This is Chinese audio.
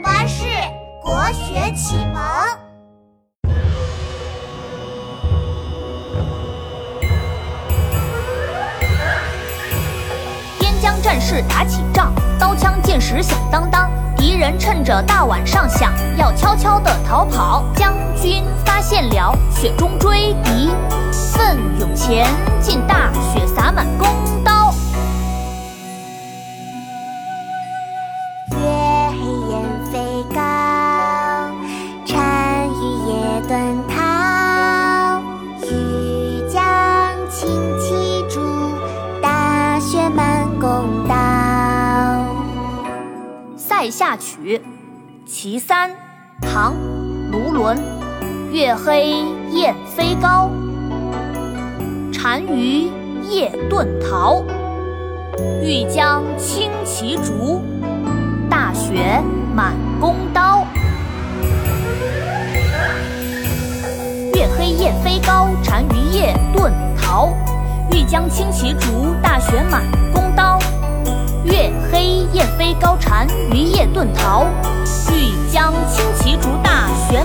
巴士国学启蒙。边疆战士打起仗，刀枪剑石响当当，敌人趁着大晚上想要悄悄地逃跑，将军发现了，雪中追敌，奋勇前进，大雪洒满遁逃。欲将轻骑逐，大雪满弓刀。《塞下曲·其三》唐·卢纶。月黑雁飞高，单于夜遁逃。欲将轻骑逐，大雪满雁飞高，单于夜遁逃。欲将轻骑逐，大雪满弓刀。月黑雁飞高，单于夜遁逃。欲将轻骑逐，大雪。